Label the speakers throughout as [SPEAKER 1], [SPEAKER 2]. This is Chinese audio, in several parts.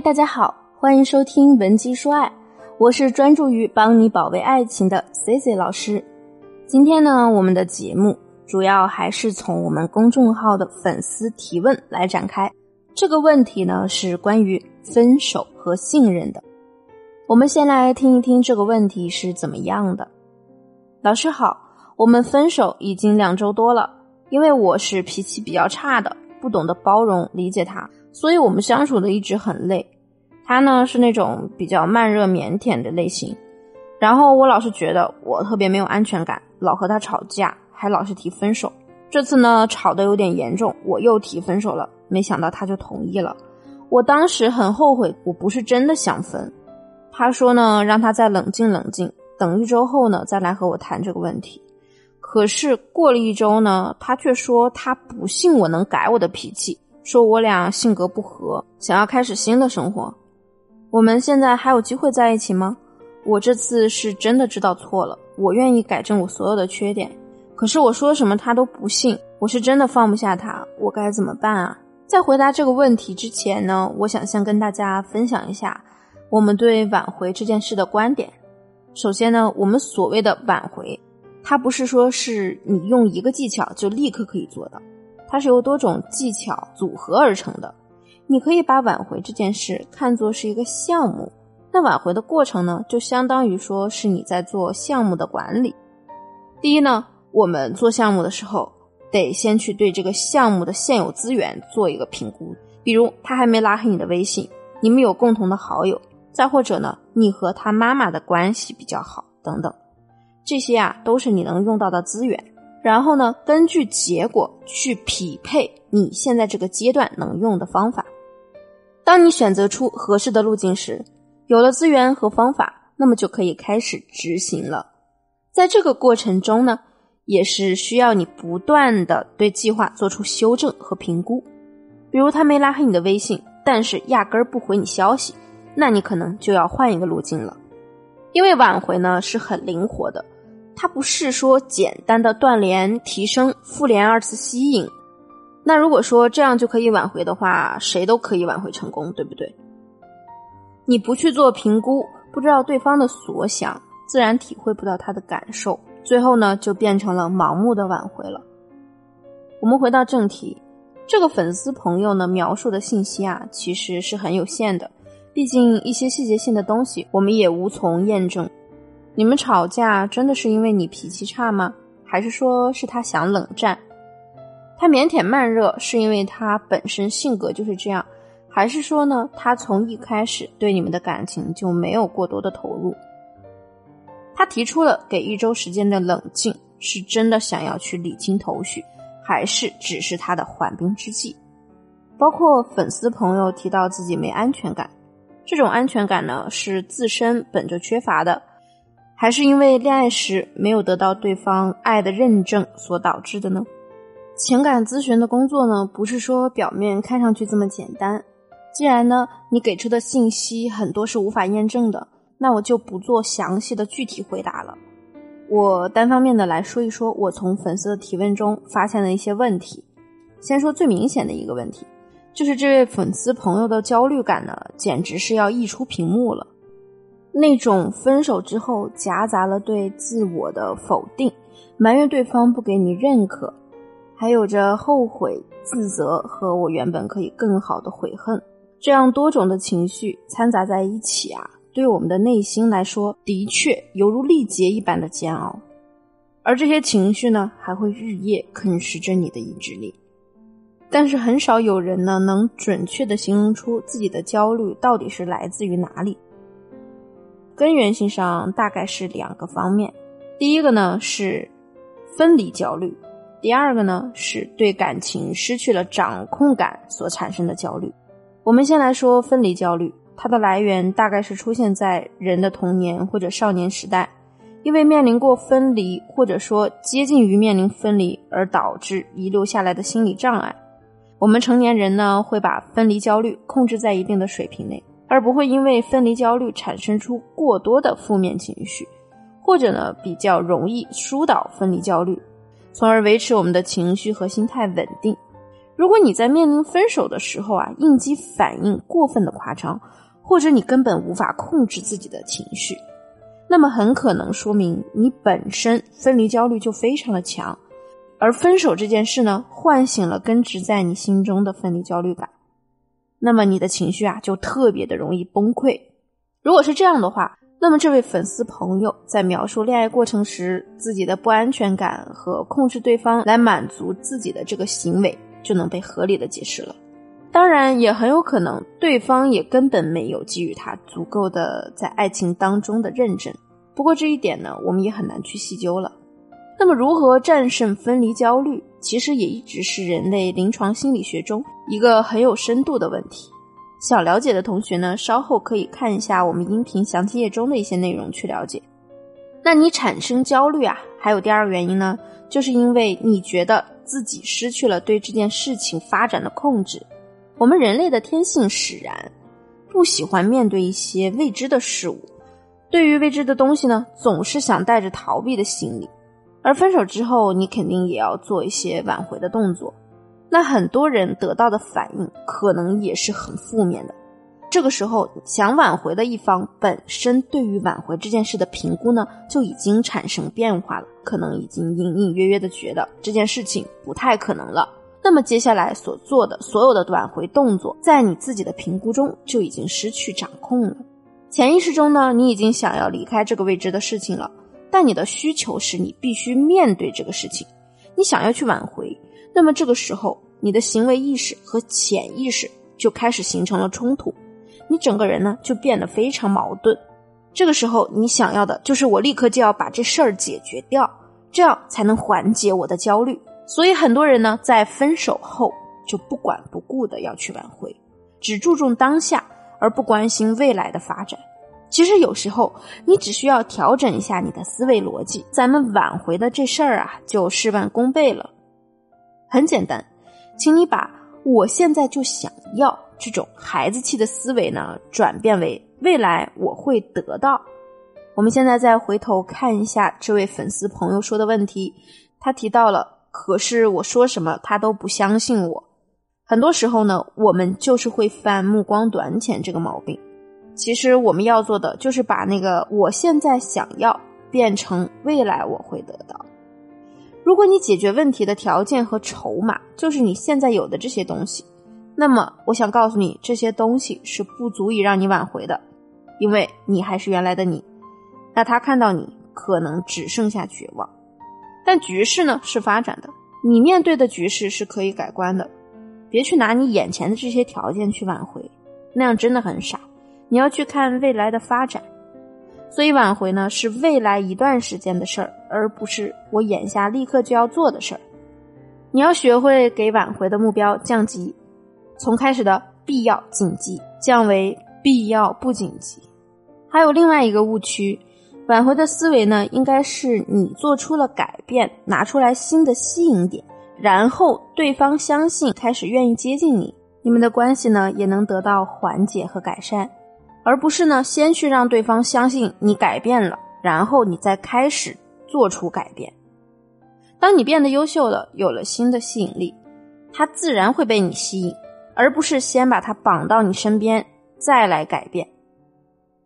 [SPEAKER 1] 大家好，欢迎收听《文姬说爱》，我是专注于帮你保卫爱情的 C C 老师。今天呢，我们的节目主要还是从我们公众号的粉丝提问来展开。这个问题呢，是关于分手和信任的。我们先来听一听这个问题是怎么样的。老师好，我们分手已经两周多了，因为我是脾气比较差的，不懂得包容理解他。所以我们相处的一直很累，他呢是那种比较慢热腼腆的类型，然后我老是觉得我特别没有安全感，老和他吵架，还老是提分手。这次呢吵得有点严重，我又提分手了，没想到他就同意了。我当时很后悔，我不是真的想分。他说呢让他再冷静冷静，等一周后呢再来和我谈这个问题。可是过了一周呢，他却说他不信我能改我的脾气。说我俩性格不合，想要开始新的生活。我们现在还有机会在一起吗？我这次是真的知道错了，我愿意改正我所有的缺点。可是我说什么他都不信，我是真的放不下他，我该怎么办啊？在回答这个问题之前呢，我想先跟大家分享一下我们对挽回这件事的观点。首先呢，我们所谓的挽回，它不是说是你用一个技巧就立刻可以做到。它是由多种技巧组合而成的，你可以把挽回这件事看作是一个项目。那挽回的过程呢，就相当于说是你在做项目的管理。第一呢，我们做项目的时候，得先去对这个项目的现有资源做一个评估，比如他还没拉黑你的微信，你们有共同的好友，再或者呢，你和他妈妈的关系比较好等等，这些啊都是你能用到的资源。然后呢，根据结果去匹配你现在这个阶段能用的方法。当你选择出合适的路径时，有了资源和方法，那么就可以开始执行了。在这个过程中呢，也是需要你不断的对计划做出修正和评估。比如他没拉黑你的微信，但是压根儿不回你消息，那你可能就要换一个路径了。因为挽回呢是很灵活的。它不是说简单的断联、提升、复联二次吸引。那如果说这样就可以挽回的话，谁都可以挽回成功，对不对？你不去做评估，不知道对方的所想，自然体会不到他的感受，最后呢就变成了盲目的挽回了。我们回到正题，这个粉丝朋友呢描述的信息啊，其实是很有限的，毕竟一些细节性的东西我们也无从验证。你们吵架真的是因为你脾气差吗？还是说是他想冷战？他腼腆慢热是因为他本身性格就是这样，还是说呢，他从一开始对你们的感情就没有过多的投入？他提出了给一周时间的冷静，是真的想要去理清头绪，还是只是他的缓兵之计？包括粉丝朋友提到自己没安全感，这种安全感呢，是自身本着缺乏的。还是因为恋爱时没有得到对方爱的认证所导致的呢？情感咨询的工作呢，不是说表面看上去这么简单。既然呢，你给出的信息很多是无法验证的，那我就不做详细的具体回答了。我单方面的来说一说，我从粉丝的提问中发现的一些问题。先说最明显的一个问题，就是这位粉丝朋友的焦虑感呢，简直是要溢出屏幕了。那种分手之后夹杂了对自我的否定，埋怨对方不给你认可，还有着后悔、自责和我原本可以更好的悔恨，这样多种的情绪掺杂在一起啊，对我们的内心来说，的确犹如历劫一般的煎熬。而这些情绪呢，还会日夜啃食着你的意志力。但是很少有人呢，能准确的形容出自己的焦虑到底是来自于哪里。根源性上大概是两个方面，第一个呢是分离焦虑，第二个呢是对感情失去了掌控感所产生的焦虑。我们先来说分离焦虑，它的来源大概是出现在人的童年或者少年时代，因为面临过分离或者说接近于面临分离而导致遗留下来的心理障碍。我们成年人呢会把分离焦虑控制在一定的水平内。而不会因为分离焦虑产生出过多的负面情绪，或者呢比较容易疏导分离焦虑，从而维持我们的情绪和心态稳定。如果你在面临分手的时候啊，应激反应过分的夸张，或者你根本无法控制自己的情绪，那么很可能说明你本身分离焦虑就非常的强，而分手这件事呢，唤醒了根植在你心中的分离焦虑感，那么你的情绪啊就特别的容易崩溃。如果是这样的话，那么这位粉丝朋友在描述恋爱过程时自己的不安全感和控制对方来满足自己的这个行为，就能被合理的解释了。当然，也很有可能对方也根本没有给予他足够的在爱情当中的认真。不过这一点呢，我们也很难去细究了。那么，如何战胜分离焦虑，其实也一直是人类临床心理学中一个很有深度的问题。想了解的同学呢，稍后可以看一下我们音频详情页中的一些内容去了解。那你产生焦虑啊，还有第二个原因呢，就是因为你觉得自己失去了对这件事情发展的控制。我们人类的天性使然，不喜欢面对一些未知的事物。对于未知的东西呢，总是想带着逃避的心理。而分手之后，你肯定也要做一些挽回的动作。那很多人得到的反应可能也是很负面的。这个时候，想挽回的一方本身对于挽回这件事的评估呢，就已经产生变化了，可能已经隐隐约约的觉得这件事情不太可能了。那么接下来所做的所有的挽回动作，在你自己的评估中就已经失去掌控了。潜意识中呢，你已经想要离开这个未知的事情了，但你的需求是你必须面对这个事情，你想要去挽回。那么这个时候，你的行为意识和潜意识就开始形成了冲突，你整个人呢就变得非常矛盾。这个时候，你想要的就是我立刻就要把这事儿解决掉，这样才能缓解我的焦虑。所以很多人呢，在分手后就不管不顾的要去挽回，只注重当下而不关心未来的发展。其实有时候你只需要调整一下你的思维逻辑，咱们挽回的这事儿啊就事半功倍了。很简单，请你把我现在就想要这种孩子气的思维呢，转变为未来我会得到。我们现在再回头看一下这位粉丝朋友说的问题，他提到了。可是我说什么，他都不相信我。很多时候呢，我们就是会犯目光短浅这个毛病。其实我们要做的就是把那个我现在想要变成未来我会得到。如果你解决问题的条件和筹码就是你现在有的这些东西，那么我想告诉你，这些东西是不足以让你挽回的，因为你还是原来的你。那他看到你，可能只剩下绝望。但局势呢是发展的，你面对的局势是可以改观的，别去拿你眼前的这些条件去挽回，那样真的很傻。你要去看未来的发展，所以挽回呢是未来一段时间的事儿，而不是我眼下立刻就要做的事儿。你要学会给挽回的目标降级，从开始的必要紧急降为必要不紧急。还有另外一个误区。挽回的思维呢，应该是你做出了改变，拿出来新的吸引点，然后对方相信，开始愿意接近你，你们的关系呢也能得到缓解和改善，而不是呢先去让对方相信你改变了，然后你再开始做出改变。当你变得优秀了，有了新的吸引力，他自然会被你吸引，而不是先把他绑到你身边再来改变。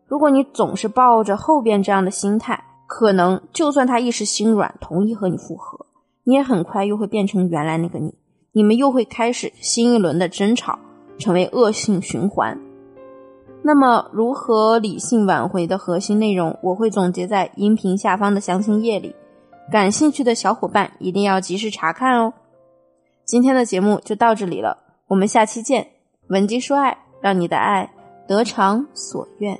[SPEAKER 1] 如果你总是抱着后边这样的心态，可能就算他一时心软同意和你复合，你也很快又会变成原来那个你，你们又会开始新一轮的争吵，成为恶性循环。那么，如何理性挽回的核心内容，我会总结在音频下方的详情页里，感兴趣的小伙伴一定要及时查看哦。今天的节目就到这里了，我们下期见。文姬说爱，让你的爱得偿所愿。